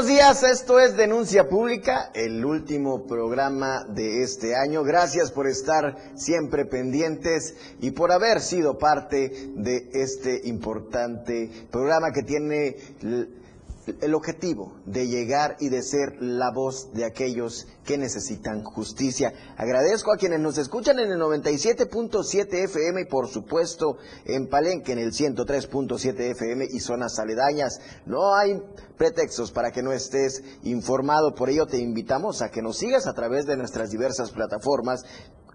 Buenos días, esto es Denuncia Pública, el último programa de este año. Gracias por estar siempre pendientes y por haber sido parte de este importante programa que tiene el objetivo de llegar y de ser la voz de aquellos que necesitan justicia. Agradezco a quienes nos escuchan en el 97.7 FM y por supuesto en Palenque en el 103.7 FM y zonas aledañas. No hay pretextos para que no estés informado, por ello te invitamos a que nos sigas a través de nuestras diversas plataformas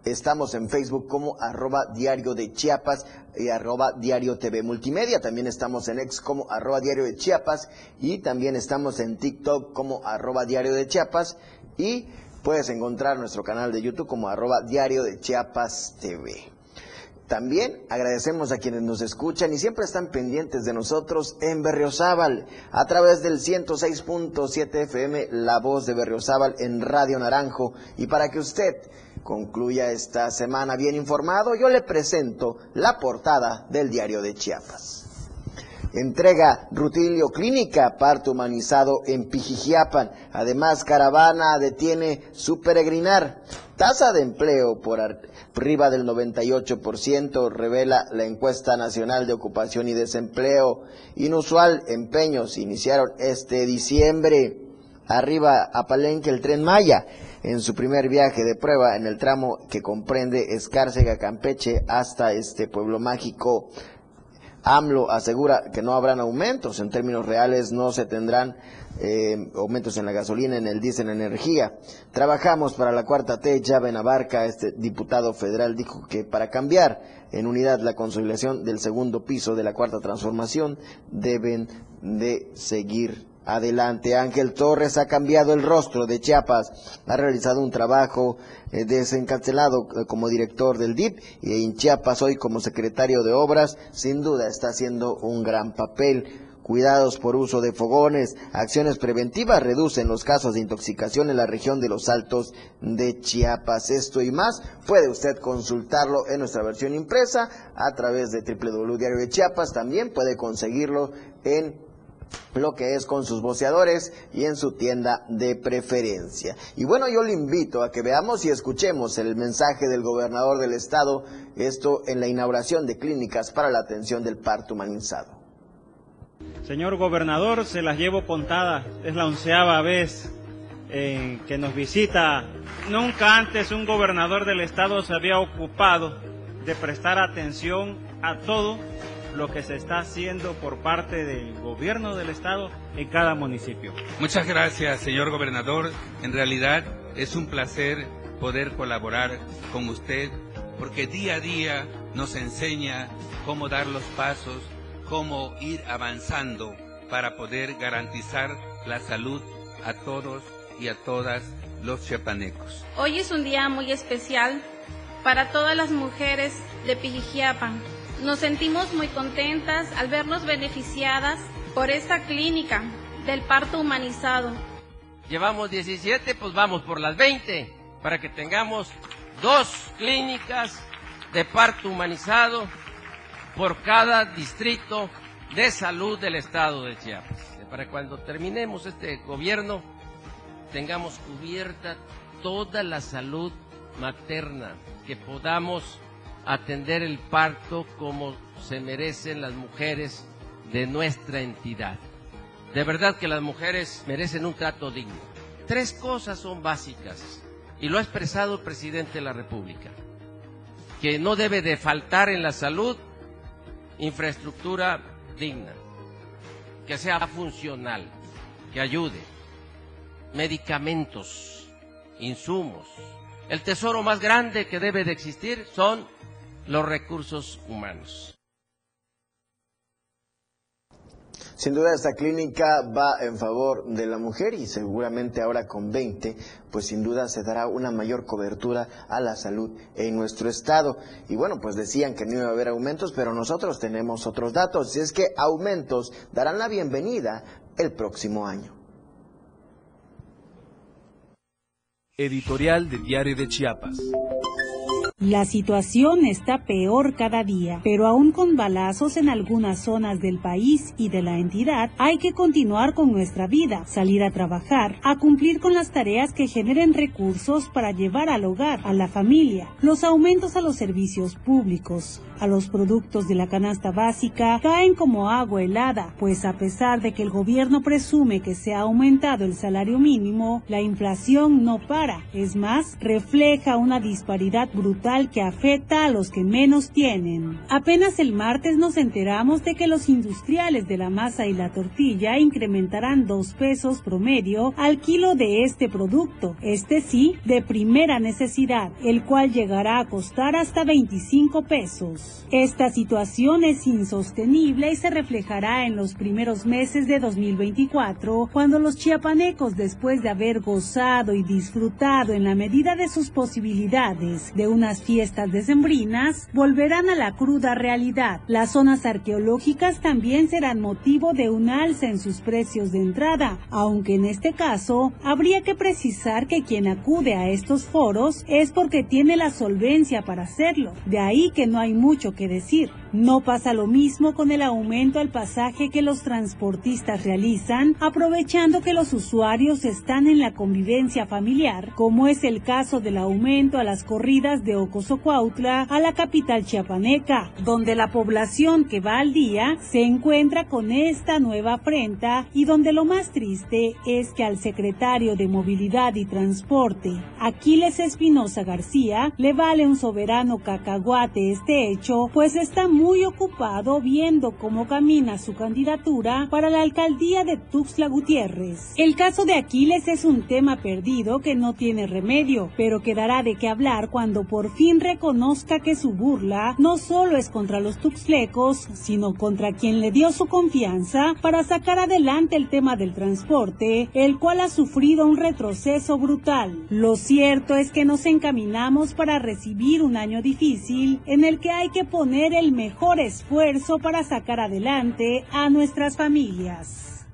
Estamos en Facebook como arroba diario de Chiapas y arroba diario TV Multimedia. También estamos en X como arroba diario de Chiapas y también estamos en TikTok como arroba diario de Chiapas y puedes encontrar nuestro canal de YouTube como arroba diario de Chiapas TV. También agradecemos a quienes nos escuchan y siempre están pendientes de nosotros en Berriozábal a través del 106.7 FM La Voz de Berriozábal en Radio Naranjo y para que usted concluya esta semana bien informado, yo le presento la portada del diario de Chiapas. Entrega Rutilio Clínica, parto humanizado en Pijijiapan. Además, Caravana detiene su peregrinar. Tasa de empleo por arriba del 98%, revela la encuesta nacional de ocupación y desempleo. Inusual empeños iniciaron este diciembre. Arriba a Palenque el tren Maya en su primer viaje de prueba en el tramo que comprende Escárcega, Campeche hasta este pueblo mágico. AMLO asegura que no habrán aumentos, en términos reales no se tendrán eh, aumentos en la gasolina, en el diésel, en energía. Trabajamos para la cuarta T, ya Benabarca, este diputado federal dijo que para cambiar en unidad la consolidación del segundo piso de la cuarta transformación deben de seguir Adelante, Ángel Torres ha cambiado el rostro de Chiapas, ha realizado un trabajo eh, desencarcelado eh, como director del DIP y en Chiapas hoy como secretario de Obras, sin duda está haciendo un gran papel. Cuidados por uso de fogones, acciones preventivas reducen los casos de intoxicación en la región de los Altos de Chiapas. Esto y más puede usted consultarlo en nuestra versión impresa a través de www.diario de Chiapas. También puede conseguirlo en lo que es con sus boceadores y en su tienda de preferencia. Y bueno, yo le invito a que veamos y escuchemos el mensaje del gobernador del estado, esto en la inauguración de clínicas para la atención del parto humanizado. Señor gobernador, se las llevo contadas, es la onceava vez eh, que nos visita. Nunca antes un gobernador del estado se había ocupado de prestar atención a todo lo que se está haciendo por parte del gobierno del estado en cada municipio. Muchas gracias, señor gobernador. En realidad es un placer poder colaborar con usted porque día a día nos enseña cómo dar los pasos, cómo ir avanzando para poder garantizar la salud a todos y a todas los chiapanecos. Hoy es un día muy especial para todas las mujeres de Pijijiapan nos sentimos muy contentas al vernos beneficiadas por esta clínica del parto humanizado. Llevamos 17, pues vamos por las 20, para que tengamos dos clínicas de parto humanizado por cada distrito de salud del estado de Chiapas. Para cuando terminemos este gobierno, tengamos cubierta toda la salud materna, que podamos atender el parto como se merecen las mujeres de nuestra entidad. De verdad que las mujeres merecen un trato digno. Tres cosas son básicas y lo ha expresado el presidente de la República. Que no debe de faltar en la salud infraestructura digna, que sea funcional, que ayude, medicamentos, insumos. El tesoro más grande que debe de existir son los recursos humanos. Sin duda esta clínica va en favor de la mujer y seguramente ahora con 20, pues sin duda se dará una mayor cobertura a la salud en nuestro estado. Y bueno, pues decían que no iba a haber aumentos, pero nosotros tenemos otros datos y es que aumentos darán la bienvenida el próximo año. Editorial de Diario de Chiapas. La situación está peor cada día, pero aún con balazos en algunas zonas del país y de la entidad, hay que continuar con nuestra vida, salir a trabajar, a cumplir con las tareas que generen recursos para llevar al hogar, a la familia. Los aumentos a los servicios públicos, a los productos de la canasta básica caen como agua helada, pues a pesar de que el gobierno presume que se ha aumentado el salario mínimo, la inflación no para. Es más, refleja una disparidad brutal que afecta a los que menos tienen. Apenas el martes nos enteramos de que los industriales de la masa y la tortilla incrementarán dos pesos promedio al kilo de este producto, este sí, de primera necesidad, el cual llegará a costar hasta 25 pesos. Esta situación es insostenible y se reflejará en los primeros meses de 2024, cuando los chiapanecos, después de haber gozado y disfrutado en la medida de sus posibilidades de unas fiestas decembrinas, volverán a la cruda realidad. Las zonas arqueológicas también serán motivo de un alza en sus precios de entrada, aunque en este caso habría que precisar que quien acude a estos foros es porque tiene la solvencia para hacerlo. De ahí que no hay mucho que decir. No pasa lo mismo con el aumento al pasaje que los transportistas realizan, aprovechando que los usuarios están en la convivencia familiar, como es el caso del aumento a las corridas de Ocosocuautla a la capital chiapaneca, donde la población que va al día se encuentra con esta nueva afrenta y donde lo más triste es que al secretario de Movilidad y Transporte, Aquiles Espinosa García, le vale un soberano cacahuate este hecho, pues está muy muy ocupado viendo cómo camina su candidatura para la alcaldía de Tuxtla Gutiérrez. El caso de Aquiles es un tema perdido que no tiene remedio, pero quedará de qué hablar cuando por fin reconozca que su burla no solo es contra los tuxtlecos, sino contra quien le dio su confianza para sacar adelante el tema del transporte, el cual ha sufrido un retroceso brutal. Lo cierto es que nos encaminamos para recibir un año difícil en el que hay que poner el mejor mejor esfuerzo para sacar adelante a nuestras familias.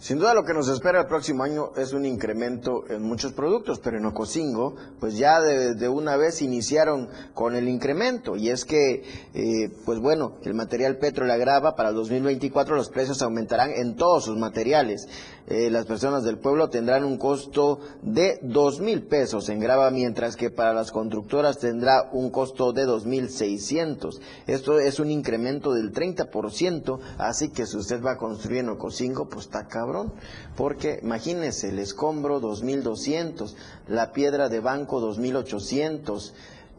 Sin duda lo que nos espera el próximo año es un incremento en muchos productos, pero en Ocosingo pues ya de, una vez iniciaron con el incremento y es que eh, pues bueno, el material petro le agrava para el 2024 los precios aumentarán en todos sus materiales. Eh, las personas del pueblo tendrán un costo de dos mil pesos en grava, mientras que para las constructoras tendrá un costo de dos mil seiscientos. Esto es un incremento del 30%, así que si usted va a construir en Ocosingo, pues está porque imagínense, el escombro 2200, la piedra de banco 2800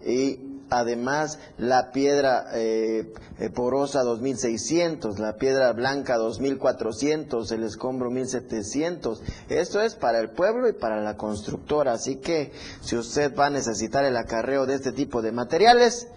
y además la piedra eh, eh, porosa 2600, la piedra blanca 2400, el escombro 1700. Esto es para el pueblo y para la constructora, así que si usted va a necesitar el acarreo de este tipo de materiales,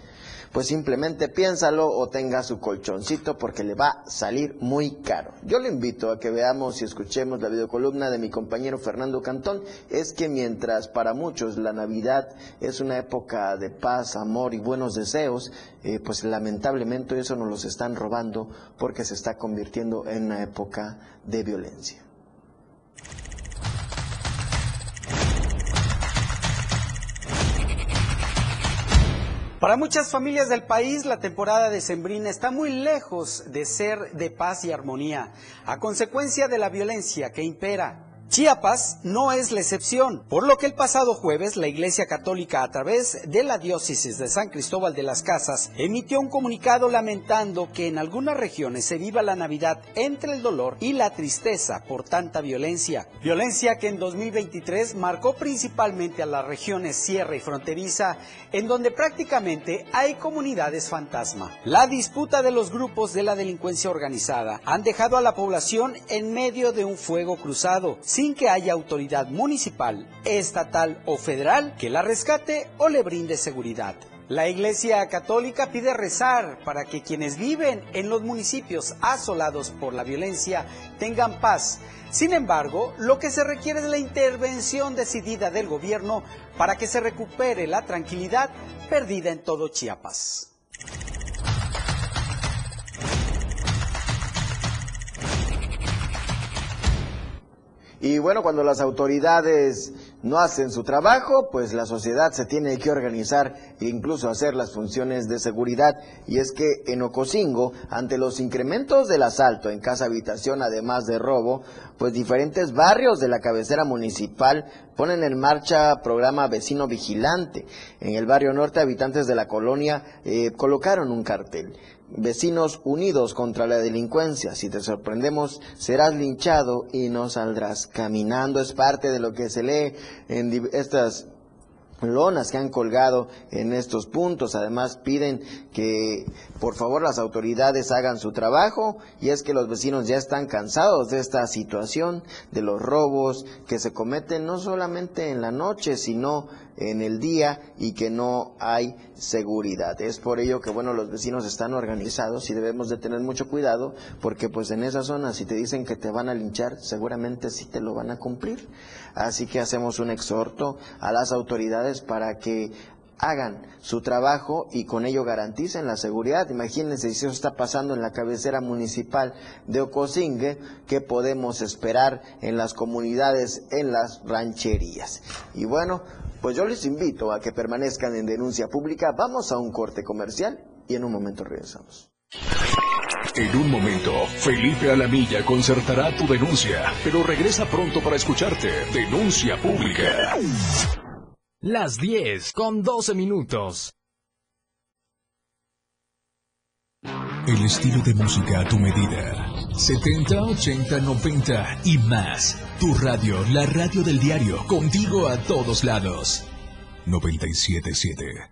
pues simplemente piénsalo o tenga su colchoncito porque le va a salir muy caro. Yo le invito a que veamos y escuchemos la videocolumna de mi compañero Fernando Cantón. Es que mientras para muchos la Navidad es una época de paz, amor y buenos deseos, eh, pues lamentablemente eso nos los están robando porque se está convirtiendo en una época de violencia. Para muchas familias del país, la temporada de Sembrina está muy lejos de ser de paz y armonía, a consecuencia de la violencia que impera. Chiapas no es la excepción, por lo que el pasado jueves la Iglesia Católica a través de la diócesis de San Cristóbal de las Casas emitió un comunicado lamentando que en algunas regiones se viva la Navidad entre el dolor y la tristeza por tanta violencia. Violencia que en 2023 marcó principalmente a las regiones sierra y fronteriza, en donde prácticamente hay comunidades fantasma. La disputa de los grupos de la delincuencia organizada han dejado a la población en medio de un fuego cruzado sin que haya autoridad municipal, estatal o federal que la rescate o le brinde seguridad. La Iglesia Católica pide rezar para que quienes viven en los municipios asolados por la violencia tengan paz. Sin embargo, lo que se requiere es la intervención decidida del gobierno para que se recupere la tranquilidad perdida en todo Chiapas. Y bueno, cuando las autoridades no hacen su trabajo, pues la sociedad se tiene que organizar e incluso hacer las funciones de seguridad. Y es que en Ocosingo, ante los incrementos del asalto en casa habitación, además de robo, pues diferentes barrios de la cabecera municipal ponen en marcha programa Vecino Vigilante. En el barrio norte, habitantes de la colonia eh, colocaron un cartel. Vecinos unidos contra la delincuencia. Si te sorprendemos, serás linchado y no saldrás caminando. Es parte de lo que se lee en estas lonas que han colgado en estos puntos. Además piden que por favor las autoridades hagan su trabajo y es que los vecinos ya están cansados de esta situación, de los robos que se cometen no solamente en la noche, sino en el día y que no hay seguridad. Es por ello que bueno, los vecinos están organizados y debemos de tener mucho cuidado porque pues en esa zona si te dicen que te van a linchar, seguramente sí te lo van a cumplir. Así que hacemos un exhorto a las autoridades para que hagan su trabajo y con ello garanticen la seguridad. Imagínense si eso está pasando en la cabecera municipal de Ocosingue, ¿qué podemos esperar en las comunidades, en las rancherías? Y bueno, pues yo les invito a que permanezcan en denuncia pública. Vamos a un corte comercial y en un momento regresamos. En un momento, Felipe Alamilla concertará tu denuncia, pero regresa pronto para escucharte. Denuncia pública. Las 10 con 12 minutos. El estilo de música a tu medida. 70, 80, 90 y más. Tu radio, la radio del diario, contigo a todos lados. 977.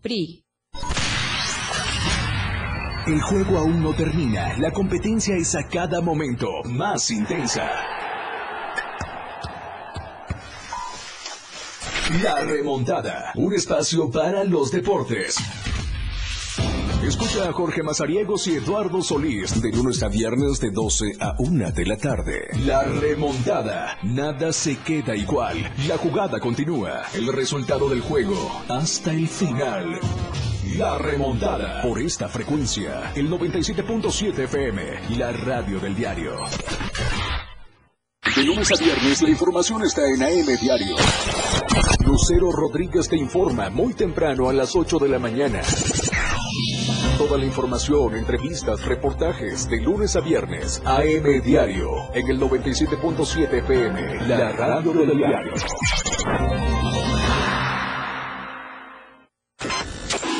PRI. El juego aún no termina. La competencia es a cada momento más intensa. La remontada. Un espacio para los deportes. Escucha a Jorge Mazariegos y Eduardo Solís de lunes a viernes de 12 a 1 de la tarde. La remontada. Nada se queda igual. La jugada continúa. El resultado del juego hasta el final. La remontada. Por esta frecuencia. El 97.7 FM. La radio del diario. De lunes a viernes la información está en AM Diario. Lucero Rodríguez te informa muy temprano a las 8 de la mañana. Toda la información, entrevistas, reportajes de lunes a viernes. AM Diario en el 97.7 FM. La radio del diario.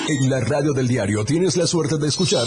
En la radio del diario tienes la suerte de escuchar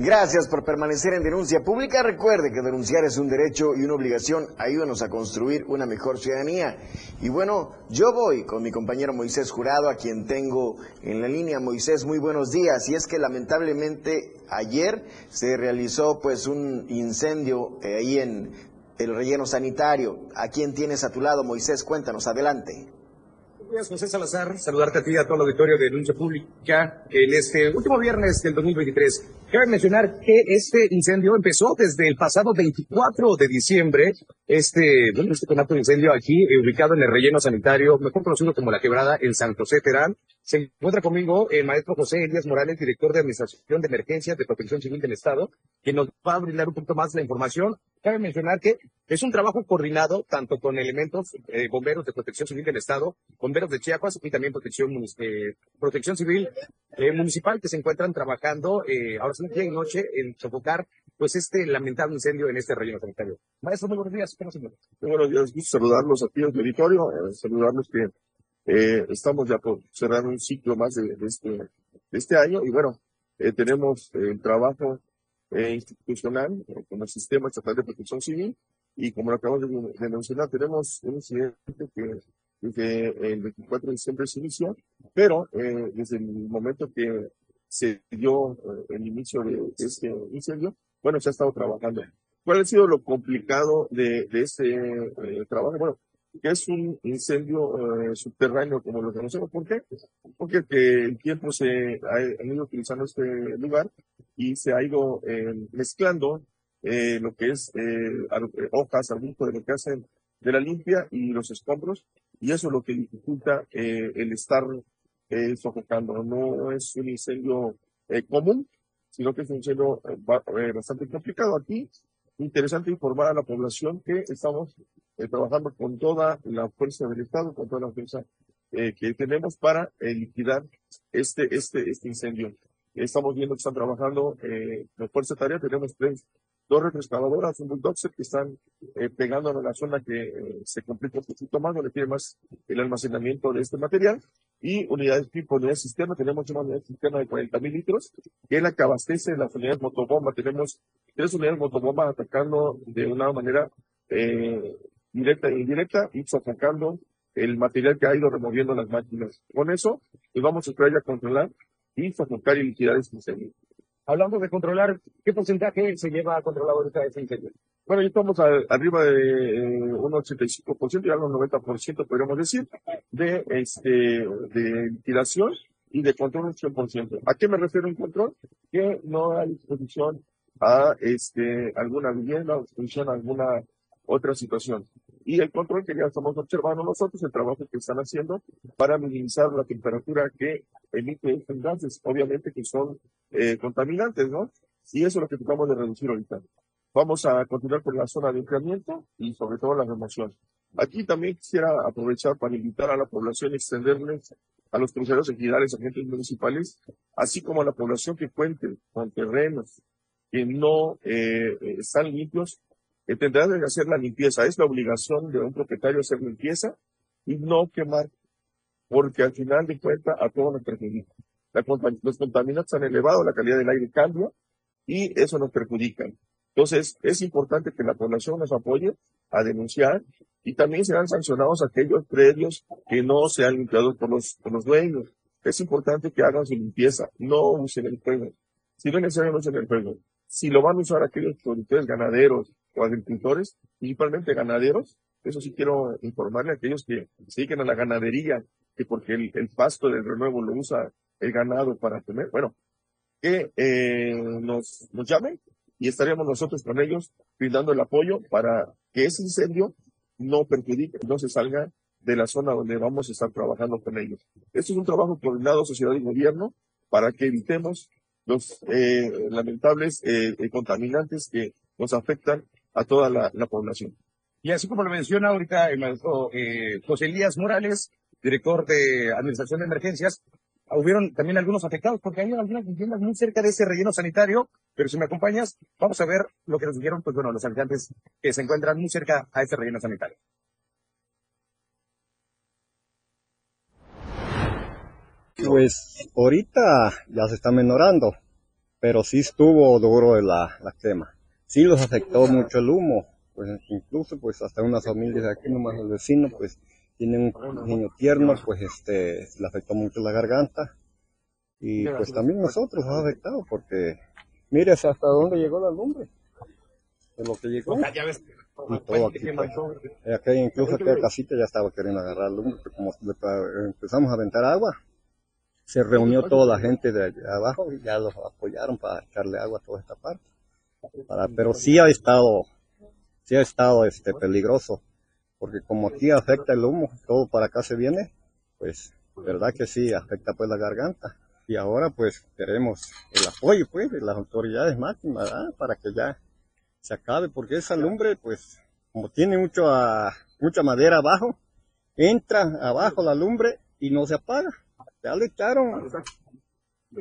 Gracias por permanecer en Denuncia Pública. Recuerde que denunciar es un derecho y una obligación. Ayúdanos a construir una mejor ciudadanía. Y bueno, yo voy con mi compañero Moisés Jurado, a quien tengo en la línea. Moisés, muy buenos días. Y es que lamentablemente ayer se realizó pues un incendio eh, ahí en el relleno sanitario. ¿A quién tienes a tu lado, Moisés? Cuéntanos, adelante. Buenos José Salazar. Saludarte a ti y a todo el auditorio de Denuncia Pública. En este último viernes del 2023 Cabe mencionar que este incendio empezó desde el pasado 24 de diciembre. Este, bueno, este conato de incendio aquí, eh, ubicado en el relleno sanitario, mejor conocido como La Quebrada, en San José Terán. Se encuentra conmigo el maestro José Elías Morales, director de Administración de Emergencias de Protección Civil del Estado, que nos va a brindar un poquito más la información. Cabe mencionar que es un trabajo coordinado tanto con elementos eh, bomberos de Protección Civil del Estado, bomberos de Chiapas y también Protección, eh, protección Civil eh, Municipal que se encuentran trabajando ahora sí día y noche en sofocar pues este lamentable incendio en este relleno sanitario. Maestro, muy buenos días. ¿Cómo se Muy buenos días. Gusto saludarlos aquí en el auditorio, saludarlos que estamos ya por cerrar un ciclo más de, este, de este año y bueno, tenemos el trabajo institucional con el Sistema Estatal de Protección Civil y como lo acabamos de, de mencionar, tenemos un incidente que desde el 24 de diciembre se inició, pero eh, desde el momento que se dio eh, el inicio de este incendio, bueno, se ha estado trabajando. ¿Cuál ha sido lo complicado de, de este eh, trabajo? Bueno, que es un incendio eh, subterráneo, como lo conocemos. ¿Por qué? Porque que el tiempo se ha, ido utilizando este lugar y se ha ido eh, mezclando eh, lo que es eh, eh, hojas, arbustos de lo que hacen de la limpia y los escombros, y eso es lo que dificulta eh, el estar eh, sofocando. No es un incendio común, sino que es un incendio ba- bastante complicado. Aquí, interesante informar a la población que estamos trabajando con toda la fuerza del Estado, con toda la fuerza que tenemos para liquidar este, este, este incendio. Estamos viendo que están trabajando eh, la fuerza tarea, tenemos tres, dos retroexcavadoras, un bulldozer que están eh, pegando a la zona que eh, se complica un poquito más, donde tiene más el almacenamiento de este material, y unidades tipo, unidades cisterna, tenemos una unidad cisterna de 40 mil litros, que es la que abastece las unidades motobomba, tenemos tres unidades motobomba atacando de una manera eh, directa e indirecta y sofocando el material que ha ido removiendo las máquinas. Con eso, pues vamos a traer a controlar y sofocar y liquidar este incendio. Hablando de controlar, ¿qué porcentaje se lleva a controlar ahorita ese incendio? Bueno, ya estamos a- arriba de eh, un 85%, ya un 90% podríamos decir, de, este, de liquidación y de control un 100%. ¿A qué me refiero en control? Que no hay exposición a este, alguna vivienda o exposición a alguna otra situación. Y el control que ya estamos observando nosotros, el trabajo que están haciendo para minimizar la temperatura que emite estos gases, obviamente que son eh, contaminantes, ¿no? Y eso es lo que tratamos de reducir ahorita. Vamos a continuar con la zona de enfriamiento y sobre todo la remoción. Aquí también quisiera aprovechar para invitar a la población y extenderles a los cruceros ejidales, agentes municipales, así como a la población que cuente con terrenos que no eh, están limpios, que tendrán que hacer la limpieza. Es la obligación de un propietario hacer limpieza y no quemar, porque al final de cuentas a todos nos perjudica. La los contaminantes han elevado, la calidad del aire cambia y eso nos perjudica. Entonces, es importante que la población nos apoye a denunciar y también serán sancionados aquellos predios que no sean limpiados por los, por los dueños. Es importante que hagan su limpieza, no usen el fuego. Si no es necesario, no usen el fuego. Si lo van a usar aquellos productores ganaderos o agricultores, principalmente ganaderos, eso sí quiero informarle a aquellos que se dediquen a la ganadería, que porque el, pasto del renuevo lo usa el ganado para comer, bueno, que eh, nos, nos llamen y estaremos nosotros con ellos brindando el apoyo para que ese incendio no perjudique, no se salga de la zona donde vamos a estar trabajando con ellos. Esto es un trabajo coordinado sociedad y gobierno para que evitemos los eh, lamentables eh, eh, contaminantes que nos afectan a toda la, la población. Y así como lo menciona ahorita el maestro eh, José Elías Morales, director de Administración de Emergencias, hubieron también algunos afectados porque hay algunas viviendas muy cerca de ese relleno sanitario, pero si me acompañas, vamos a ver lo que nos dijeron, pues bueno, los habitantes que se encuentran muy cerca a ese relleno sanitario. Pues ahorita ya se está menorando, pero sí estuvo duro la, la quema. Sí los afectó mucho el humo, pues incluso pues hasta unas familias de aquí, nomás el vecino, pues tienen un niño tierno, pues este, le afectó mucho la garganta. Y pues también nosotros nos ha afectado, porque mires hasta dónde llegó la lumbre, de lo que llegó. Y todo aquí, pues. Acá incluso aquella casita ya estaba queriendo agarrar lumbre, pero como empezamos a aventar agua, se reunió toda la gente de abajo y ya los apoyaron para echarle agua a toda esta parte. Pero sí ha estado, sí ha estado este peligroso, porque como aquí afecta el humo, todo para acá se viene, pues verdad que sí afecta pues la garganta. Y ahora pues queremos el apoyo pues de las autoridades máximas para que ya se acabe, porque esa lumbre pues como tiene mucho, mucha madera abajo, entra abajo la lumbre y no se apaga. Ya le echaron,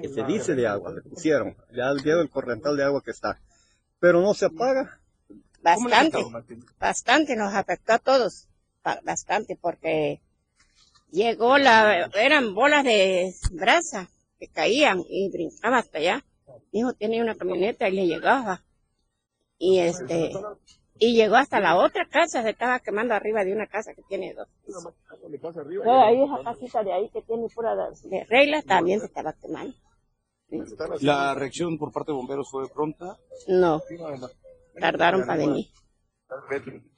que se dice de agua, le pusieron, ya el el corrental de agua que está, pero no se apaga. Bastante, bastante nos afectó a todos, bastante, porque llegó la, eran bolas de brasa que caían y brincaba hasta allá. Mi hijo tenía una camioneta y le llegaba. Y este, y llegó hasta la otra casa, se estaba quemando arriba de una casa que tiene dos ahí esa casita de ahí que tiene pura de reglas también se estaba quemando. ¿La reacción por parte de bomberos fue pronta? No, tardaron para venir.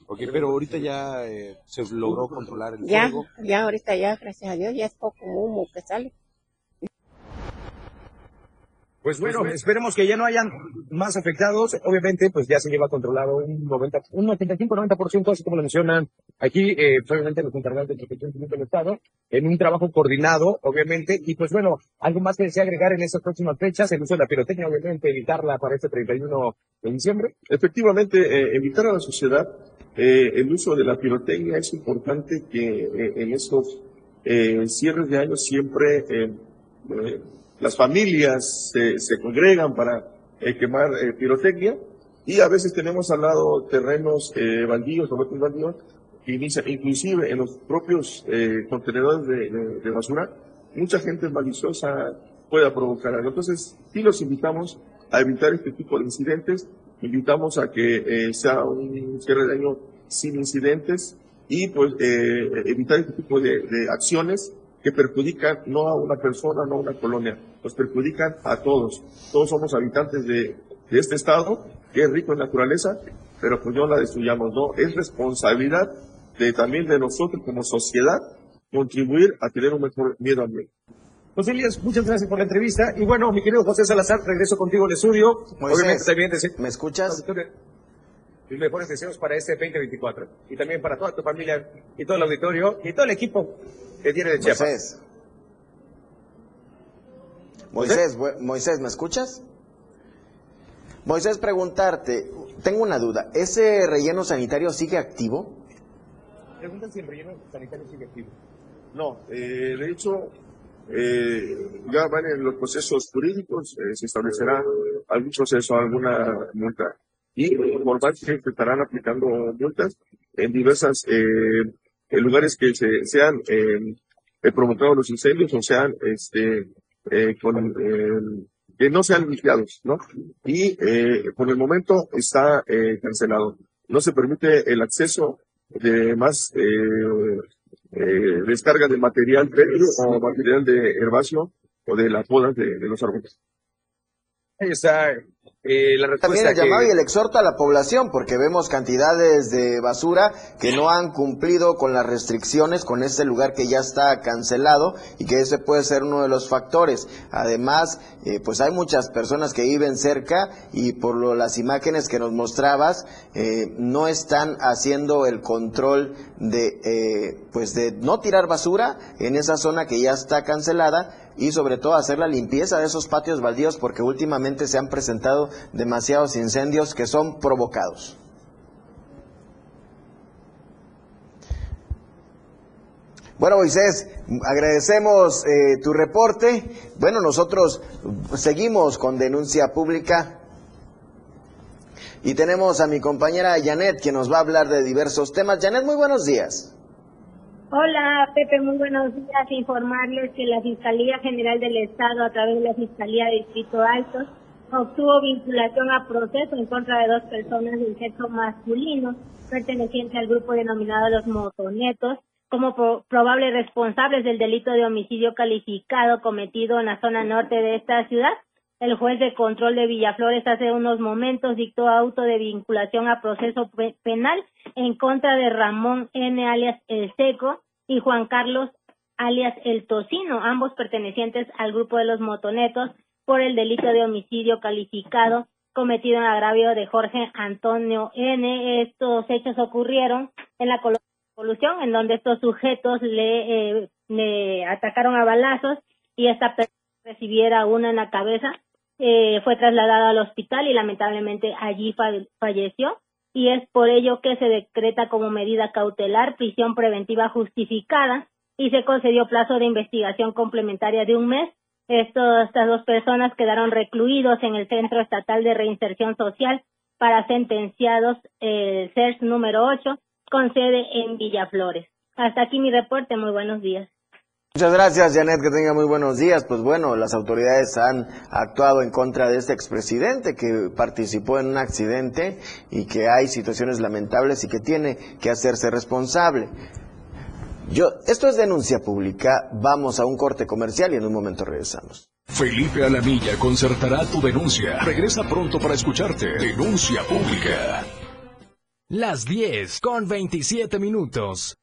Ok, pero ahorita ya eh, se logró controlar el ya, fuego. Ya, ahorita ya, gracias a Dios, ya es poco humo que sale. Pues bueno, esperemos que ya no hayan más afectados. Obviamente, pues ya se lleva controlado un 90, un 85-90%, así como lo mencionan aquí, eh, pues, obviamente los encargados de protección civil del Estado, en un trabajo coordinado, obviamente. Y pues bueno, algo más que desea agregar en estas próximas fechas, el uso de la pirotecnia, obviamente evitarla para este 31 de diciembre. Efectivamente, eh, evitar a la sociedad eh, el uso de la pirotecnia es importante que eh, en estos eh, cierres de año siempre eh, las familias se, congregan para eh, quemar eh, pirotecnia y a veces tenemos al lado terrenos eh, baldíos o otros baldíos inclusive en los propios eh, contenedores de, basura, mucha gente maliciosa pueda provocar algo. Entonces, sí los invitamos a evitar este tipo de incidentes, invitamos a que eh, sea un cierre de año sin incidentes y pues evitar este tipo de acciones que perjudican no a una persona, no a una colonia, nos perjudican a todos. Todos somos habitantes de, de este estado, que es rico en naturaleza, pero pues no la destruyamos, no. Es responsabilidad de también de nosotros como sociedad contribuir a tener un mejor medio ambiente. José Elías, muchas gracias por la entrevista. Y bueno, mi querido José Salazar, regreso contigo al estudio. Moisés, Obviamente también ¿Me escuchas? Mis mejores deseos para este 2024. Y también para toda tu familia y todo el auditorio y todo el equipo que tiene de Chiapas. Moisés. Moisés, Moisés, ¿me escuchas? Moisés, preguntarte, tengo una duda, ¿ese relleno sanitario sigue activo? Preguntan si el relleno sanitario sigue activo. No, eh, de hecho, eh, ya van en los procesos jurídicos, eh, se establecerá algún proceso, alguna multa. Y por parte se estarán aplicando multas en diversas eh, lugares que se, sean eh, provocados los incendios o sean este eh, con eh, que no sean limpiados, ¿no? Y eh, por el momento está eh, cancelado. No se permite el acceso de más eh, eh, descarga de material o material de herbáceo o de las podas de, de los árboles. Eh, la También el llamado y el exhorto a la población, porque vemos cantidades de basura que no han cumplido con las restricciones, con este lugar que ya está cancelado y que ese puede ser uno de los factores. Además, eh, pues hay muchas personas que viven cerca y por lo, las imágenes que nos mostrabas, eh, no están haciendo el control de, eh, pues de no tirar basura en esa zona que ya está cancelada y sobre todo hacer la limpieza de esos patios baldíos porque últimamente se han presentado demasiados incendios que son provocados. Bueno, Moisés, agradecemos eh, tu reporte. Bueno, nosotros seguimos con denuncia pública y tenemos a mi compañera Janet, que nos va a hablar de diversos temas. Janet, muy buenos días. Hola, Pepe, muy buenos días. Informarles que la Fiscalía General del Estado, a través de la Fiscalía de Distrito Alto, obtuvo vinculación a proceso en contra de dos personas del sexo masculino pertenecientes al grupo denominado los motonetos como pro probables responsables del delito de homicidio calificado cometido en la zona norte de esta ciudad. El juez de control de Villaflores hace unos momentos dictó auto de vinculación a proceso penal en contra de Ramón N. alias El Seco y Juan Carlos alias El Tocino, ambos pertenecientes al grupo de los motonetos por el delito de homicidio calificado cometido en agravio de Jorge Antonio N. Estos hechos ocurrieron en la colusión, en donde estos sujetos le, eh, le atacaron a balazos y esta persona recibiera una en la cabeza. Eh, fue trasladada al hospital y lamentablemente allí falleció y es por ello que se decreta como medida cautelar prisión preventiva justificada y se concedió plazo de investigación complementaria de un mes. estas dos personas quedaron recluidos en el Centro Estatal de Reinserción Social para sentenciados, el CERS número 8, con sede en Villaflores. Hasta aquí mi reporte. Muy buenos días. Muchas gracias, Janet, que tenga muy buenos días. Pues bueno, las autoridades han actuado en contra de este expresidente que participó en un accidente y que hay situaciones lamentables y que tiene que hacerse responsable. Yo, esto es denuncia pública, vamos a un corte comercial y en un momento regresamos. Felipe Alamilla concertará tu denuncia. Regresa pronto para escucharte. Denuncia pública. Las 10 con 27 minutos.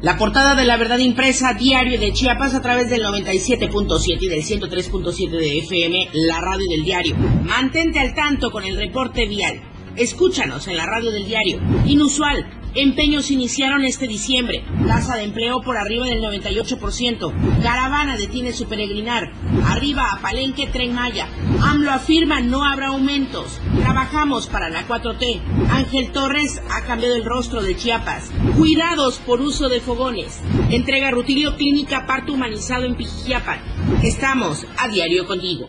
La portada de la verdad impresa diario de Chiapas a través del 97.7 y del 103.7 de FM, la radio del diario. Mantente al tanto con el reporte vial. Escúchanos en la radio del diario. Inusual, Empeños iniciaron este diciembre. Tasa de empleo por arriba del 98%. Caravana detiene su peregrinar. Arriba a Palenque Tren Maya. AMLO afirma no habrá aumentos. Trabajamos para la 4T. Ángel Torres ha cambiado el rostro de Chiapas. Cuidados por uso de fogones. Entrega Rutilio Clínica Parto Humanizado en Pijiapan. Estamos a diario contigo.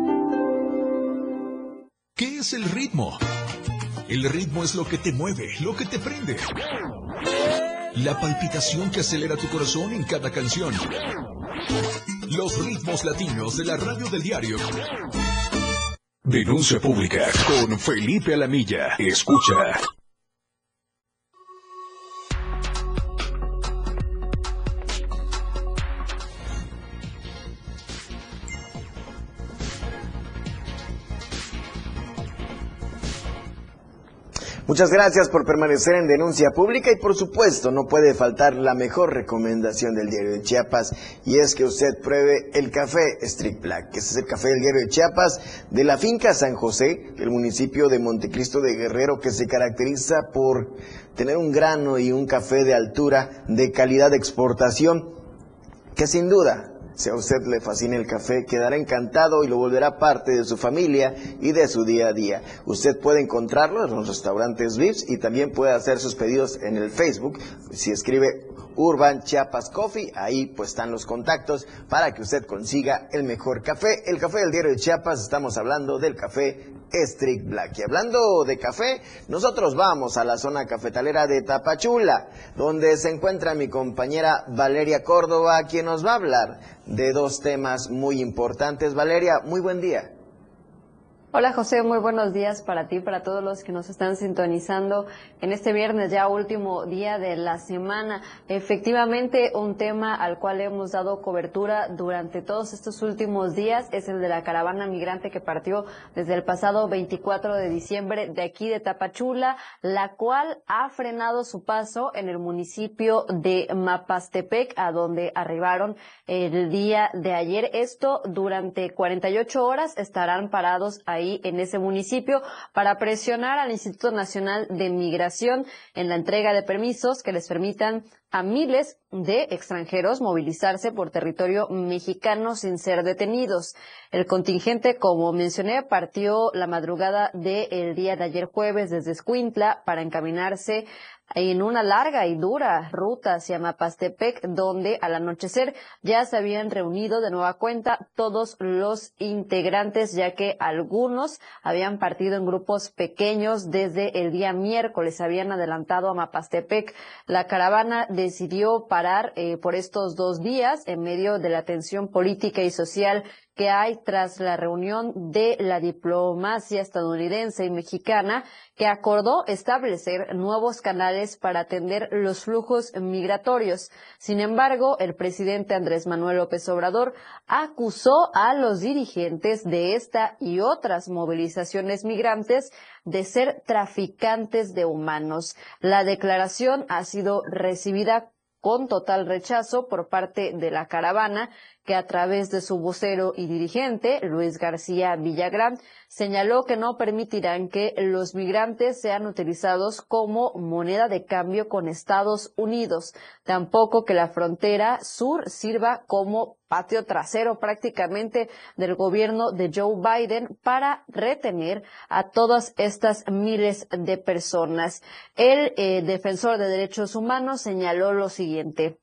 ¿Qué es el ritmo? El ritmo es lo que te mueve, lo que te prende. La palpitación que acelera tu corazón en cada canción. Los ritmos latinos de la radio del diario. Denuncia pública con Felipe Alamilla. Escucha. Muchas gracias por permanecer en denuncia pública y por supuesto no puede faltar la mejor recomendación del diario de Chiapas y es que usted pruebe el café Strict Black, que es el café del diario de Chiapas de la finca San José, del municipio de Montecristo de Guerrero, que se caracteriza por tener un grano y un café de altura de calidad de exportación, que sin duda si a usted le fascina el café, quedará encantado y lo volverá parte de su familia y de su día a día. Usted puede encontrarlo en los restaurantes VIPs y también puede hacer sus pedidos en el Facebook. Si escribe Urban Chiapas Coffee, ahí pues están los contactos para que usted consiga el mejor café. El café del diario de Chiapas, estamos hablando del café Strict Black. Y hablando de café, nosotros vamos a la zona cafetalera de Tapachula, donde se encuentra mi compañera Valeria Córdoba, quien nos va a hablar de dos temas muy importantes. Valeria, muy buen día. Hola José, muy buenos días para ti, para todos los que nos están sintonizando en este viernes, ya último día de la semana. Efectivamente, un tema al cual hemos dado cobertura durante todos estos últimos días es el de la caravana migrante que partió desde el pasado 24 de diciembre de aquí de Tapachula, la cual ha frenado su paso en el municipio de Mapastepec, a donde arribaron el día de ayer. Esto durante 48 horas estarán parados ahí en ese municipio para presionar al Instituto Nacional de Migración en la entrega de permisos que les permitan a miles de extranjeros movilizarse por territorio mexicano sin ser detenidos. El contingente, como mencioné, partió la madrugada del día de ayer jueves desde Escuintla para encaminarse en una larga y dura ruta hacia Mapastepec, donde al anochecer ya se habían reunido de nueva cuenta todos los integrantes, ya que algunos habían partido en grupos pequeños desde el día miércoles, habían adelantado a Mapastepec. La caravana decidió parar eh, por estos dos días en medio de la tensión política y social que hay tras la reunión de la diplomacia estadounidense y mexicana que acordó establecer nuevos canales para atender los flujos migratorios. Sin embargo, el presidente Andrés Manuel López Obrador acusó a los dirigentes de esta y otras movilizaciones migrantes de ser traficantes de humanos. La declaración ha sido recibida con total rechazo por parte de la caravana que a través de su vocero y dirigente, Luis García Villagrán, señaló que no permitirán que los migrantes sean utilizados como moneda de cambio con Estados Unidos, tampoco que la frontera sur sirva como patio trasero prácticamente del gobierno de Joe Biden para retener a todas estas miles de personas. El eh, defensor de derechos humanos señaló lo siguiente.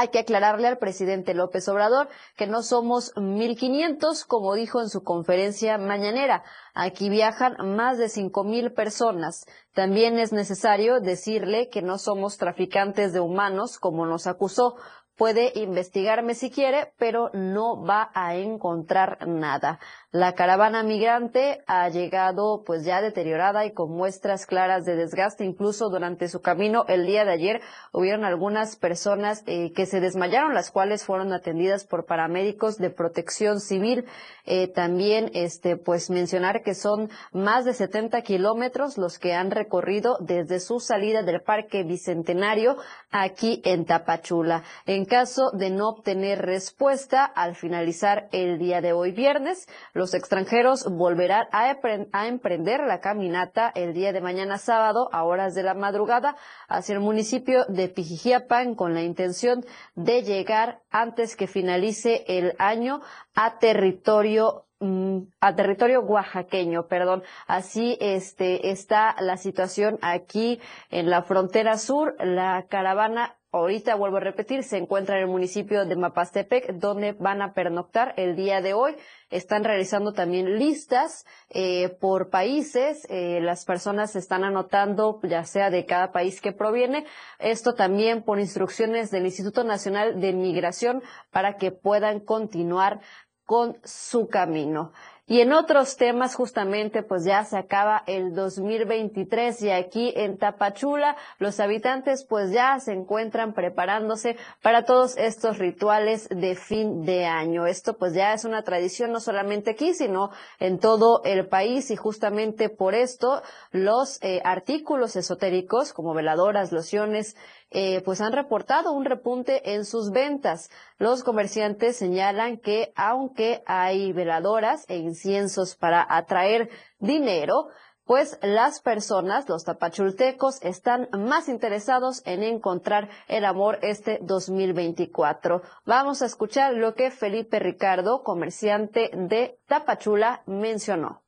Hay que aclararle al presidente López Obrador que no somos 1.500, como dijo en su conferencia mañanera. Aquí viajan más de 5.000 personas. También es necesario decirle que no somos traficantes de humanos, como nos acusó puede investigarme si quiere, pero no va a encontrar nada. La caravana migrante ha llegado pues ya deteriorada y con muestras claras de desgaste. Incluso durante su camino el día de ayer hubieron algunas personas eh, que se desmayaron, las cuales fueron atendidas por paramédicos de protección civil. Eh, también este pues mencionar que son más de 70 kilómetros los que han recorrido desde su salida del Parque Bicentenario aquí en Tapachula. En caso de no obtener respuesta al finalizar el día de hoy viernes, los extranjeros volverán a, emprender la caminata el día de mañana sábado a horas de la madrugada hacia el municipio de Pijijiapan con la intención de llegar antes que finalice el año a territorio mm, a territorio oaxaqueño, perdón. Así este está la situación aquí en la frontera sur. La caravana Ahorita vuelvo a repetir, se encuentra en el municipio de Mapastepec, donde van a pernoctar el día de hoy. Están realizando también listas eh, por países. Eh, las personas están anotando, ya sea de cada país que proviene. Esto también por instrucciones del Instituto Nacional de Migración para que puedan continuar con su camino. Y en otros temas, justamente, pues ya se acaba el 2023 y aquí en Tapachula los habitantes pues ya se encuentran preparándose para todos estos rituales de fin de año. Esto pues ya es una tradición no solamente aquí, sino en todo el país y justamente por esto los eh, artículos esotéricos como veladoras, lociones, eh, pues han reportado un repunte en sus ventas. Los comerciantes señalan que aunque hay veladoras e inciensos para atraer dinero, pues las personas, los tapachultecos, están más interesados en encontrar el amor este 2024. Vamos a escuchar lo que Felipe Ricardo, comerciante de Tapachula, mencionó.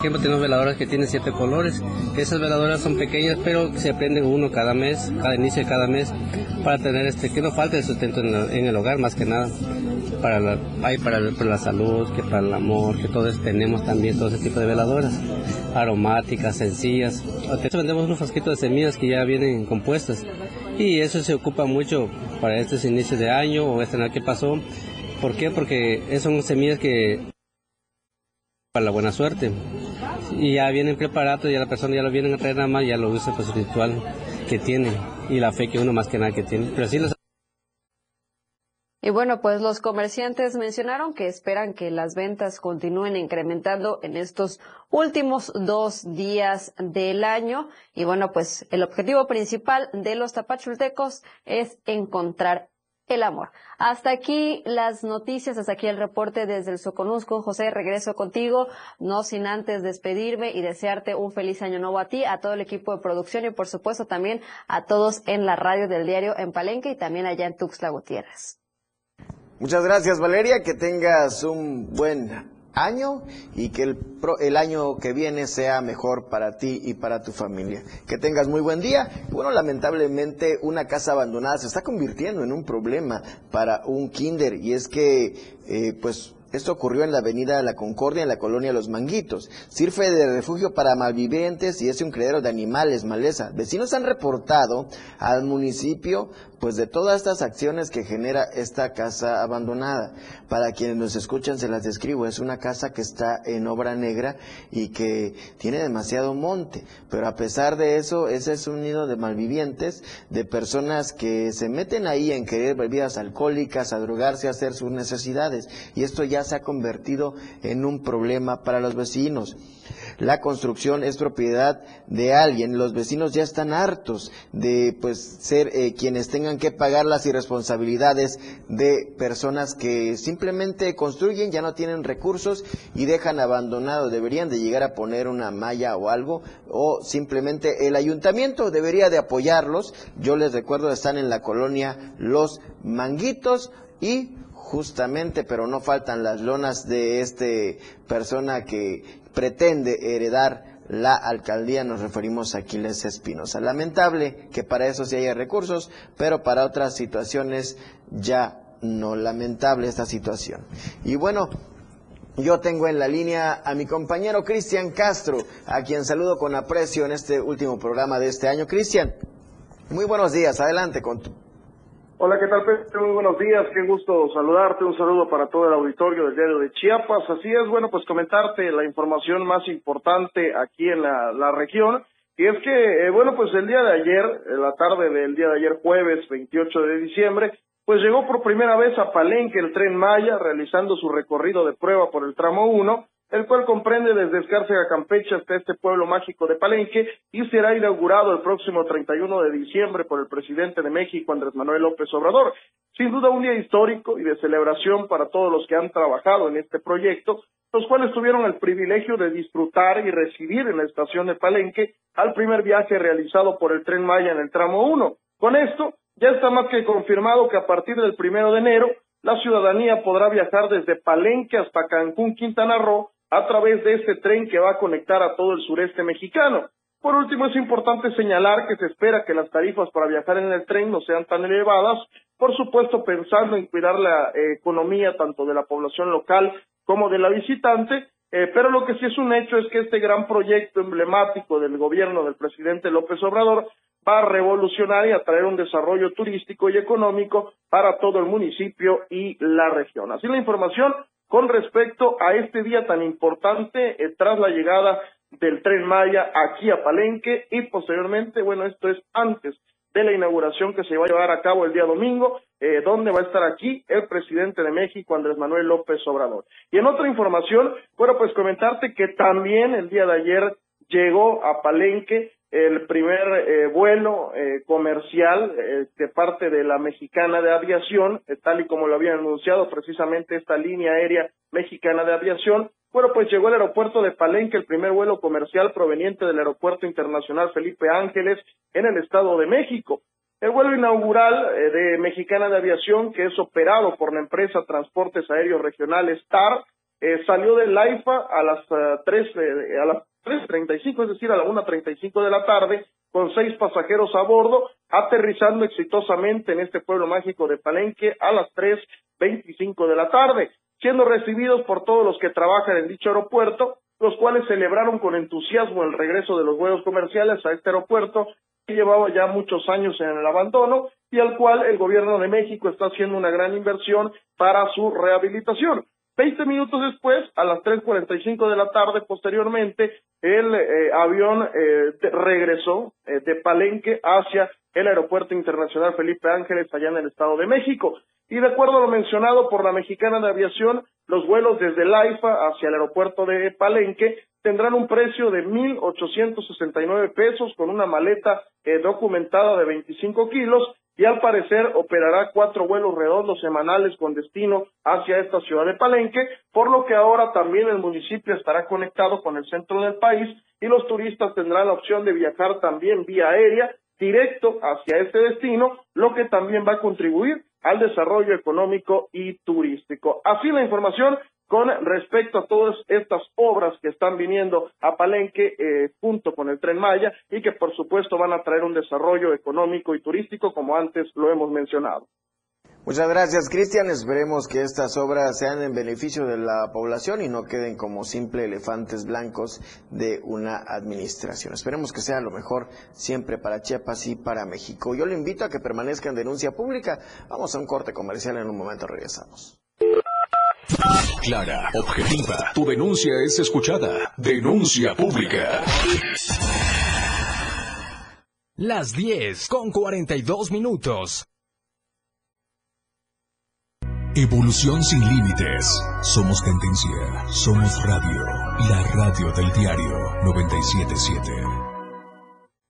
Ejemplo, tenemos veladoras que tienen siete colores. Esas veladoras son pequeñas, pero se prenden uno cada mes, cada inicio de cada mes, para tener este que no falte el sustento en, el hogar, más que nada. Para la, hay para, la salud, que para el amor, que todos tenemos también todo ese tipo de veladoras, aromáticas, sencillas. Hecho, vendemos unos frasquitos de semillas que ya vienen compuestas y eso se ocupa mucho para estos inicios de año o este año que pasó. ¿Por qué? Porque son semillas que para la buena suerte y ya vienen preparados, ya la persona ya lo viene a traer nada más, ya lo usa por su ritual que tiene y la fe que uno más que nada que tiene. Pero sí y bueno, pues los comerciantes mencionaron que esperan que las ventas continúen incrementando en estos últimos dos días del año. Y bueno, pues el objetivo principal de los tapachultecos es encontrar el amor. Hasta aquí las noticias, hasta aquí el reporte desde el Soconusco. José, regreso contigo, no sin antes despedirme y desearte un feliz año nuevo a ti, a todo el equipo de producción y por supuesto también a todos en la radio del diario en Palenque y también allá en Tuxtla Gutiérrez. Muchas gracias Valeria, que tengas un buen año y que el, el, año que viene sea mejor para ti y para tu familia. Que tengas muy buen día. Bueno, lamentablemente una casa abandonada se está convirtiendo en un problema para un kinder y es que eh, pues esto ocurrió en la avenida La Concordia, en la colonia Los Manguitos. Sirve de refugio para malvivientes y es un criadero de animales, maleza. Vecinos han reportado al municipio pues de todas estas acciones que genera esta casa abandonada. Para quienes nos escuchan se las describo, es una casa que está en obra negra y que tiene demasiado monte, pero a pesar de eso, ese es un nido de malvivientes, de personas que se meten ahí en querer bebidas alcohólicas, a drogarse, a hacer sus necesidades, y esto ya se ha convertido en un problema para los vecinos la construcción es propiedad de alguien. Los vecinos ya están hartos de pues ser eh, quienes tengan que pagar las irresponsabilidades de personas que simplemente construyen, ya no tienen recursos y dejan abandonado. Deberían de llegar a poner una malla o algo o simplemente el ayuntamiento debería de apoyarlos. Yo les recuerdo, están en la colonia Los Manguitos y justamente, pero no faltan las lonas de este persona que pretende heredar la alcaldía, nos referimos a Aquiles Espinosa. Lamentable que para eso sí haya recursos, pero para otras situaciones ya no lamentable esta situación. Y bueno, yo tengo en la línea a mi compañero Cristian Castro, a quien saludo con aprecio en este último programa de este año. Cristian, muy buenos días, adelante con tu Hola, ¿qué tal, Pedro? Muy buenos días, qué gusto saludarte, un saludo para todo el auditorio del diario de Chiapas. Así es, bueno, pues comentarte la información más importante aquí en la, región. Y es que, eh, bueno, pues el día de ayer, en la tarde del día de ayer, jueves 28 de diciembre, pues llegó por primera vez a Palenque el tren Maya, realizando su recorrido de prueba por el tramo 1, el cual comprende desde Escárcega, Campeche hasta este pueblo mágico de Palenque y será inaugurado el próximo 31 de diciembre por el presidente de México, Andrés Manuel López Obrador. Sin duda un día histórico y de celebración para todos los que han trabajado en este proyecto, los cuales tuvieron el privilegio de disfrutar y recibir en la estación de Palenque al primer viaje realizado por el Tren Maya en el tramo 1. Con esto, ya está más que confirmado que a partir del primero de enero, la ciudadanía podrá viajar desde Palenque hasta Cancún, Quintana Roo, a través de este tren que va a conectar a todo el sureste mexicano. Por último, es importante señalar que se espera que las tarifas para viajar en el tren no sean tan elevadas, por supuesto pensando en cuidar la eh, economía tanto de la población local como de la visitante, eh, pero lo que sí es un hecho es que este gran proyecto emblemático del gobierno del presidente López Obrador va a revolucionar y a traer un desarrollo turístico y económico para todo el municipio y la región. Así la información, con respecto a este día tan importante eh, tras la llegada del tren Maya aquí a Palenque y posteriormente, bueno, esto es antes de la inauguración que se va a llevar a cabo el día domingo, eh, donde va a estar aquí el presidente de México, Andrés Manuel López Obrador. Y en otra información, bueno, pues comentarte que también el día de ayer llegó a Palenque el primer eh, vuelo eh, comercial eh, de parte de la mexicana de aviación, tal y como lo habían anunciado precisamente esta línea aérea mexicana de aviación. Bueno, pues llegó al aeropuerto de Palenque el primer vuelo comercial proveniente del aeropuerto internacional Felipe Ángeles en el Estado de México. El vuelo inaugural de Mexicana de Aviación, que es operado por la empresa Transportes Aéreos Regionales TAR, eh, salió del AIFA a las uh, 3, eh, a las 3.35, es decir, a la 1.35 de la tarde, con seis pasajeros a bordo, aterrizando exitosamente en este pueblo mágico de Palenque a las 3.25 de la tarde, siendo recibidos por todos los que trabajan en dicho aeropuerto, los cuales celebraron con entusiasmo el regreso de los vuelos comerciales a este aeropuerto que llevaba ya muchos años en el abandono y al cual el gobierno de México está haciendo una gran inversión para su rehabilitación. Veinte minutos después, a las 3.45 de la tarde, posteriormente, el eh, avión eh, regresó eh, de Palenque hacia el Aeropuerto Internacional Felipe Ángeles, allá en el Estado de México. Y de acuerdo a lo mencionado por la Mexicana de Aviación, los vuelos desde el AIFA hacia el aeropuerto de Palenque tendrán un precio de 1.869 pesos con una maleta documentada de 25 kilos y al parecer operará cuatro vuelos redondos semanales con destino hacia esta ciudad de Palenque, por lo que ahora también el municipio estará conectado con el centro del país y los turistas tendrán la opción de viajar también vía aérea directo hacia este destino, lo que también va a contribuir al desarrollo económico y turístico. Así la información con respecto a todas estas obras que están viniendo a Palenque eh, junto con el tren Maya y que por supuesto van a traer un desarrollo económico y turístico como antes lo hemos mencionado. Muchas gracias, Cristian. Esperemos que estas obras sean en beneficio de la población y no queden como simple elefantes blancos de una administración. Esperemos que sea lo mejor siempre para Chiapas y para México. Yo le invito a que permanezca en denuncia pública. Vamos a un corte comercial en un momento, regresamos. Clara, objetiva. Tu denuncia es escuchada. Denuncia pública. Las 10 con 42 minutos. Evolución sin límites. Somos tendencia. Somos radio. La radio del diario 977.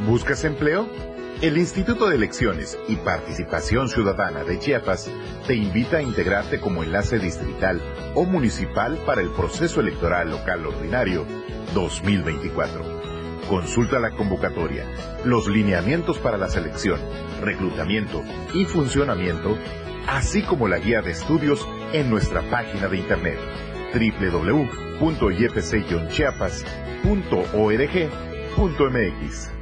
¿Buscas empleo? El Instituto de Elecciones y Participación Ciudadana de Chiapas te invita a integrarte como enlace distrital o municipal para el proceso electoral local ordinario 2024. Consulta la convocatoria, los lineamientos para la selección, reclutamiento y funcionamiento, así como la guía de estudios en nuestra página de internet www.ypc-chiapas.org.mx.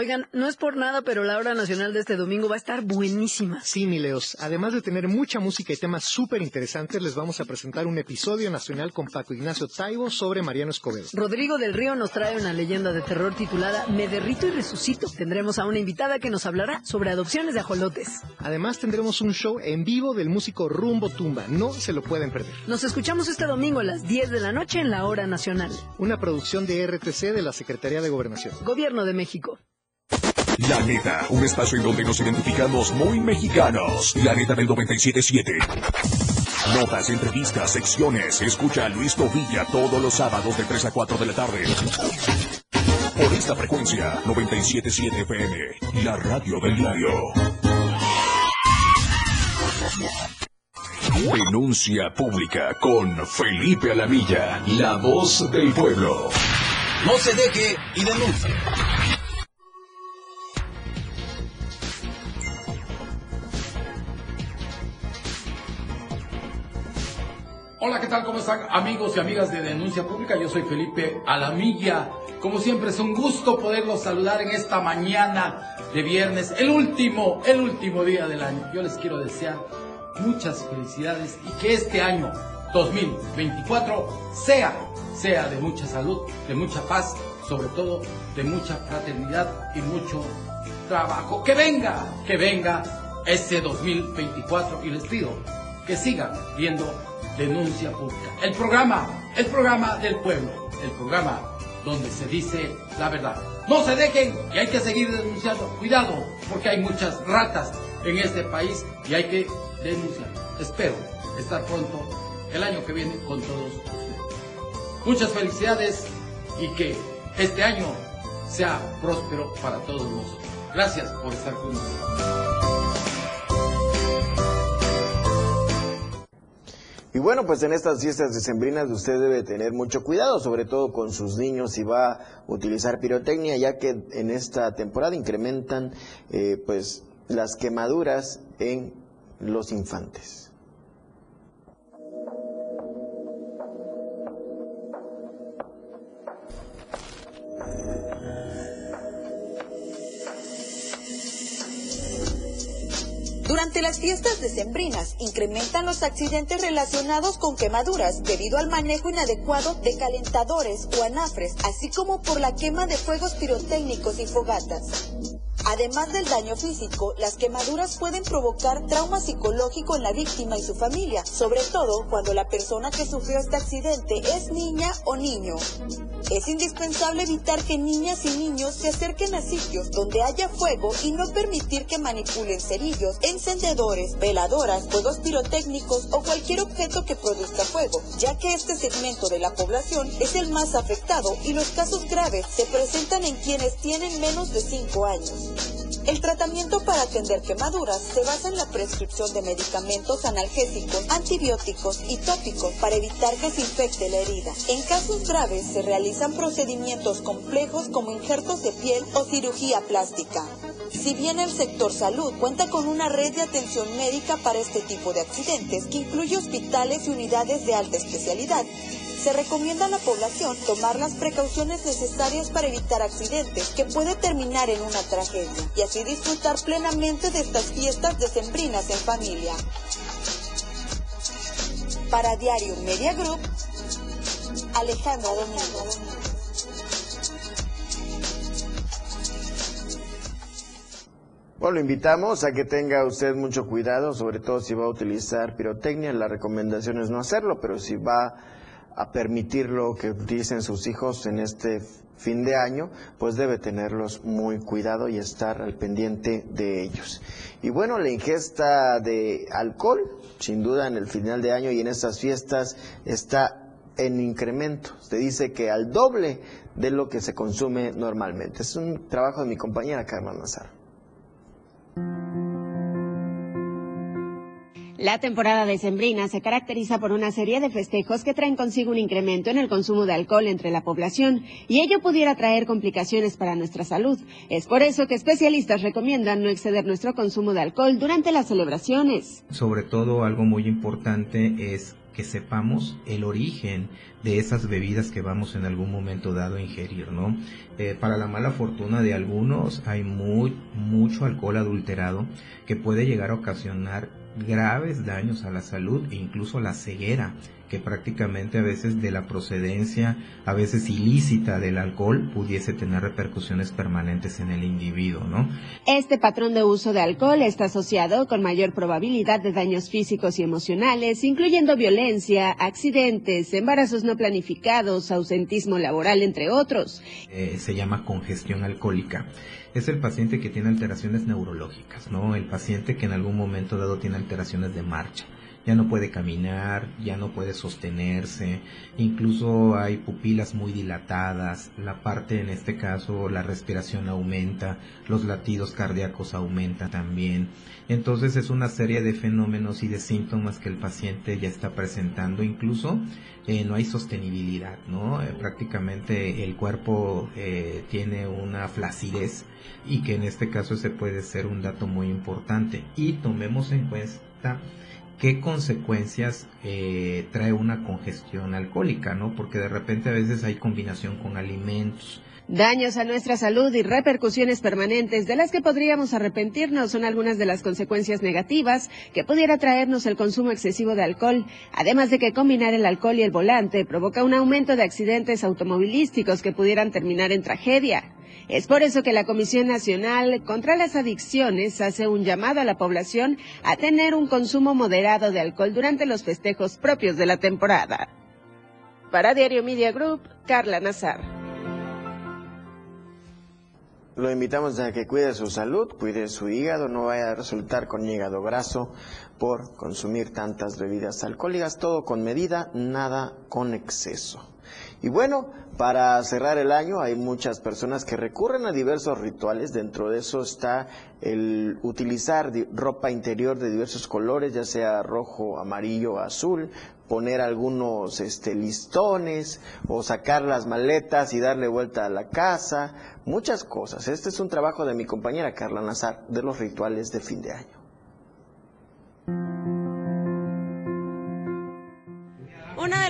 Oigan, no es por nada, pero la hora nacional de este domingo va a estar buenísima. Sí, mi Leos. Además de tener mucha música y temas súper interesantes, les vamos a presentar un episodio nacional con Paco Ignacio Taibo sobre Mariano Escobedo. Rodrigo del Río nos trae una leyenda de terror titulada Me derrito y resucito. Tendremos a una invitada que nos hablará sobre adopciones de ajolotes. Además tendremos un show en vivo del músico Rumbo Tumba. No se lo pueden perder. Nos escuchamos este domingo a las 10 de la noche en la hora nacional. Una producción de RTC de la Secretaría de Gobernación. Gobierno de México. La neta, un espacio en donde nos identificamos muy mexicanos. La neta del 977. Notas, entrevistas, secciones. Escucha a Luis Tovilla todos los sábados de 3 a 4 de la tarde. Por esta frecuencia, 977 FM, la radio del diario. Denuncia pública con Felipe Alamilla, la voz del pueblo. No se deje y denuncie. Hola, ¿qué tal? ¿Cómo están amigos y amigas de Denuncia Pública? Yo soy Felipe Alamilla. Como siempre es un gusto poderlos saludar en esta mañana de viernes, el último, el último día del año. Yo les quiero desear muchas felicidades y que este año 2024 sea, sea de mucha salud, de mucha paz, sobre todo de mucha fraternidad y mucho trabajo. Que venga, que venga ese 2024 y les pido que sigan viendo Denuncia Pública. El programa, el programa del pueblo, el programa donde se dice la verdad. No se dejen y hay que seguir denunciando. Cuidado, porque hay muchas ratas en este país y hay que denunciar. Espero estar pronto el año que viene con todos ustedes. Muchas felicidades y que este año sea próspero para todos nosotros. Gracias por estar con nosotros. Bueno, pues en estas fiestas decembrinas usted debe tener mucho cuidado, sobre todo con sus niños si va a utilizar pirotecnia, ya que en esta temporada incrementan eh, pues las quemaduras en los infantes. Durante las fiestas decembrinas incrementan los accidentes relacionados con quemaduras debido al manejo inadecuado de calentadores o anafres, así como por la quema de fuegos pirotécnicos y fogatas. Además del daño físico, las quemaduras pueden provocar trauma psicológico en la víctima y su familia, sobre todo cuando la persona que sufrió este accidente es niña o niño. Es indispensable evitar que niñas y niños se acerquen a sitios donde haya fuego y no permitir que manipulen cerillos, encendedores, veladoras, fuegos pirotécnicos o cualquier objeto que produzca fuego, ya que este segmento de la población es el más afectado y los casos graves se presentan en quienes tienen menos de 5 años. El tratamiento para atender quemaduras se basa en la prescripción de medicamentos analgésicos, antibióticos y tópicos para evitar que se infecte la herida. En casos graves se realizan procedimientos complejos como injertos de piel o cirugía plástica. Si bien el sector salud cuenta con una red de atención médica para este tipo de accidentes que incluye hospitales y unidades de alta especialidad, se recomienda a la población tomar las precauciones necesarias para evitar accidentes que puede terminar en una tragedia y así disfrutar plenamente de estas fiestas decembrinas en familia. Para Diario Media Group, Alejandra Domingo. Bueno, lo invitamos a que tenga usted mucho cuidado, sobre todo si va a utilizar pirotecnia. La recomendación es no hacerlo, pero si va a permitirlo que utilicen sus hijos en este fin de año, pues debe tenerlos muy cuidado y estar al pendiente de ellos. Y bueno, la ingesta de alcohol, sin duda en el final de año y en estas fiestas está en incremento. Se dice que al doble de lo que se consume normalmente. Es un trabajo de mi compañera Carmen Nazar. La temporada decembrina se caracteriza por una serie de festejos que traen consigo un incremento en el consumo de alcohol entre la población y ello pudiera traer complicaciones para nuestra salud. Es por eso que especialistas recomiendan no exceder nuestro consumo de alcohol durante las celebraciones. Sobre todo algo muy importante es que sepamos el origen de esas bebidas que vamos en algún momento dado a ingerir, ¿no? Eh, para la mala fortuna de algunos hay muy, mucho alcohol adulterado que puede llegar a ocasionar graves daños a la salud e incluso la ceguera que prácticamente a veces de la procedencia, a veces ilícita del alcohol, pudiese tener repercusiones permanentes en el individuo, ¿no? Este patrón de uso de alcohol está asociado con mayor probabilidad de daños físicos y emocionales, incluyendo violencia, accidentes, embarazos no planificados, ausentismo laboral, entre otros. Eh, se llama congestión alcohólica es el paciente que tiene alteraciones neurológicas, ¿no? El paciente que en algún momento dado tiene alteraciones de marcha ya no puede caminar, ya no puede sostenerse, incluso hay pupilas muy dilatadas, la parte en este caso la respiración aumenta, los latidos cardíacos aumentan también. Entonces es una serie de fenómenos y de síntomas que el paciente ya está presentando, incluso eh, no hay sostenibilidad, ¿no? Eh, prácticamente el cuerpo eh, tiene una flacidez y que en este caso ese puede ser un dato muy importante. Y tomemos en cuenta qué consecuencias eh, trae una congestión alcohólica, ¿no? Porque de repente a veces hay combinación con alimentos Daños a nuestra salud y repercusiones permanentes de las que podríamos arrepentirnos son algunas de las consecuencias negativas que pudiera traernos el consumo excesivo de alcohol, además de que combinar el alcohol y el volante provoca un aumento de accidentes automovilísticos que pudieran terminar en tragedia. Es por eso que la Comisión Nacional contra las Adicciones hace un llamado a la población a tener un consumo moderado de alcohol durante los festejos propios de la temporada. Para Diario Media Group, Carla Nazar. Lo invitamos a que cuide su salud, cuide su hígado, no vaya a resultar con hígado graso por consumir tantas bebidas alcohólicas, todo con medida, nada con exceso. Y bueno, para cerrar el año hay muchas personas que recurren a diversos rituales, dentro de eso está el utilizar ropa interior de diversos colores, ya sea rojo, amarillo, azul, poner algunos este, listones o sacar las maletas y darle vuelta a la casa, muchas cosas. Este es un trabajo de mi compañera Carla Nazar de los rituales de fin de año.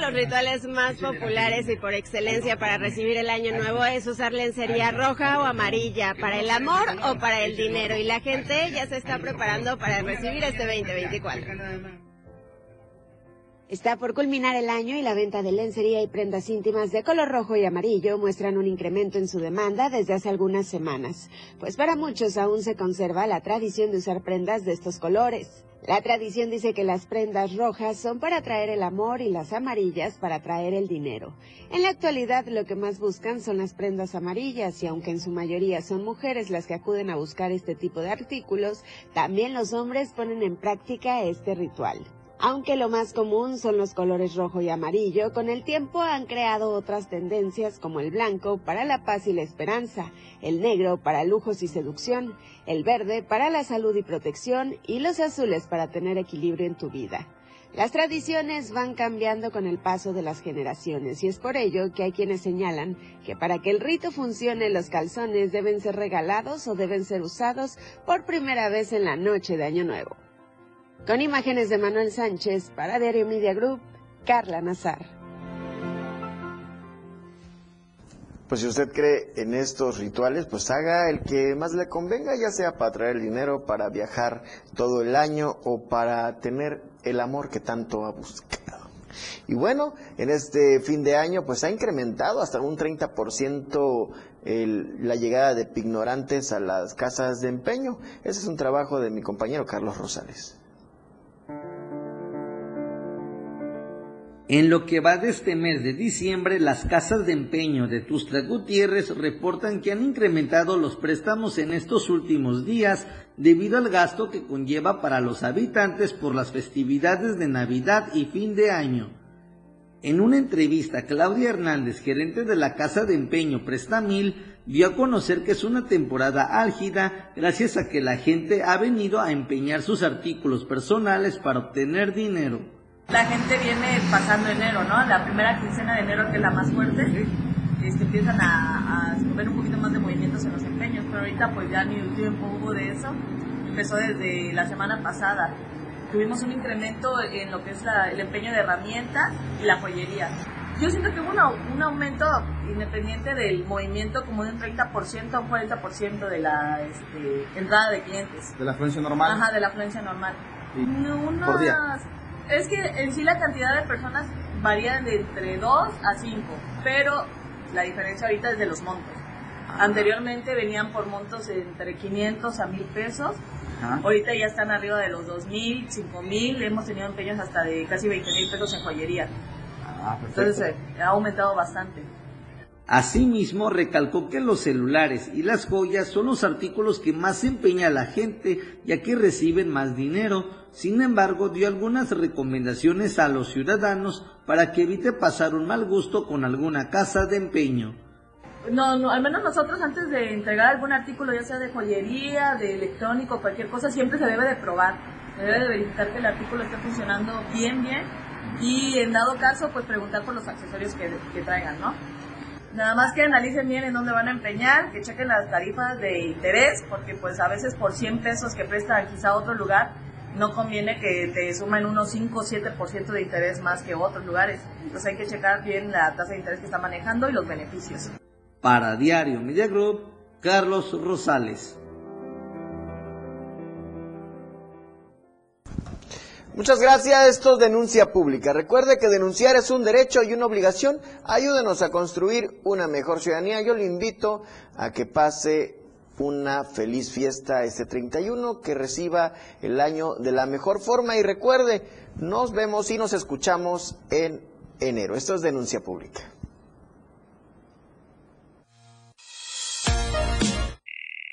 Los rituales más populares y por excelencia para recibir el año nuevo es usar lencería roja o amarilla para el amor o para el dinero y la gente ya se está preparando para recibir este 2024. Está por culminar el año y la venta de lencería y prendas íntimas de color rojo y amarillo muestran un incremento en su demanda desde hace algunas semanas, pues para muchos aún se conserva la tradición de usar prendas de estos colores. La tradición dice que las prendas rojas son para traer el amor y las amarillas para traer el dinero. En la actualidad lo que más buscan son las prendas amarillas y aunque en su mayoría son mujeres las que acuden a buscar este tipo de artículos, también los hombres ponen en práctica este ritual. Aunque lo más común son los colores rojo y amarillo, con el tiempo han creado otras tendencias como el blanco para la paz y la esperanza, el negro para lujos y seducción, el verde para la salud y protección y los azules para tener equilibrio en tu vida. Las tradiciones van cambiando con el paso de las generaciones y es por ello que hay quienes señalan que para que el rito funcione los calzones deben ser regalados o deben ser usados por primera vez en la noche de Año Nuevo. Con imágenes de Manuel Sánchez para Diario Media Group, Carla Nazar. Pues si usted cree en estos rituales, pues haga el que más le convenga, ya sea para traer el dinero, para viajar todo el año o para tener el amor que tanto ha buscado. Y bueno, en este fin de año pues ha incrementado hasta un 30% el, la llegada de pignorantes a las casas de empeño. Ese es un trabajo de mi compañero Carlos Rosales. En lo que va de este mes de diciembre, las casas de empeño de Tuxtla Gutiérrez reportan que han incrementado los préstamos en estos últimos días debido al gasto que conlleva para los habitantes por las festividades de Navidad y fin de año. En una entrevista, Claudia Hernández, gerente de la casa de empeño Prestamil, dio a conocer que es una temporada álgida gracias a que la gente ha venido a empeñar sus artículos personales para obtener dinero la gente viene pasando enero, ¿no? La primera quincena de enero, que es la más fuerte, este, empiezan a, a ver un poquito más de movimientos en los empeños, pero ahorita pues ya ni un tiempo hubo de eso, empezó desde la semana pasada. Tuvimos un incremento en lo que es el empeño de herramientas y la joyería. Yo siento que hubo un aumento independiente del movimiento como de un 30% a un 40% de la este, entrada de clientes. ¿De la afluencia normal? Ajá, de la afluencia normal. ¿Por día? Es que en sí la cantidad de personas varía de entre 2 a 5, pero la diferencia ahorita es de los montos. Anteriormente venían por montos entre 500 a 1000 pesos. Ahorita ya están arriba de los 2000, 5000. Hemos tenido empeños hasta de casi 20 mil pesos en joyería. Ah, Entonces eh, ha aumentado bastante. Asimismo, recalcó que los celulares y las joyas son los artículos que más empeña la gente, ya que reciben más dinero. Sin embargo, dio algunas recomendaciones a los ciudadanos para que evite pasar un mal gusto con alguna casa de empeño. No, no, al menos nosotros antes de entregar algún artículo, ya sea de joyería, de electrónico, cualquier cosa, siempre se debe de probar. Se debe de verificar que el artículo esté funcionando bien, bien. Y en dado caso, pues preguntar por los accesorios que, traigan, ¿no? Nada más que analicen bien en dónde van a empeñar, que chequen las tarifas de interés, porque pues a veces por 100 pesos que prestan quizá otro lugar, no conviene que te sumen unos 5 o 7% de interés más que otros lugares. Entonces hay que checar bien la tasa de interés que está manejando y los beneficios. Para Diario Media Group, Carlos Rosales. Muchas gracias. Esto es denuncia pública. Recuerde que denunciar es un derecho y una obligación. Ayúdenos a construir una mejor ciudadanía. Yo le invito a que pase una feliz fiesta este 31, que reciba el año de la mejor forma y recuerde, nos vemos y nos escuchamos en enero. Esto es denuncia pública.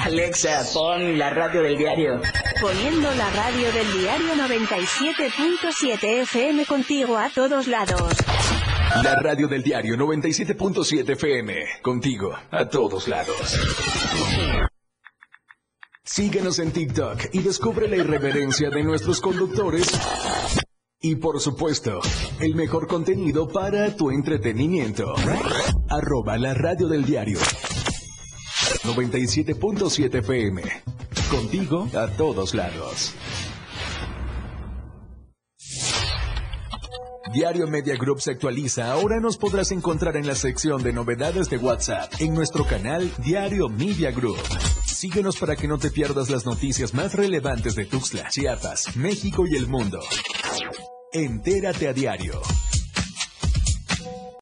Alexa, pon la radio del diario. Poniendo la radio del diario 97.7 FM contigo a todos lados. La radio del diario 97.7 FM. Contigo, a todos lados. Síguenos en TikTok y descubre la irreverencia de nuestros conductores. Y por supuesto, el mejor contenido para tu entretenimiento. Arroba la radio del diario. 97.7 FM. Contigo a todos lados. Diario Media Group se actualiza. Ahora nos podrás encontrar en la sección de novedades de WhatsApp en nuestro canal Diario Media Group. Síguenos para que no te pierdas las noticias más relevantes de Tuxtla, Chiapas, México y el mundo. Entérate a diario.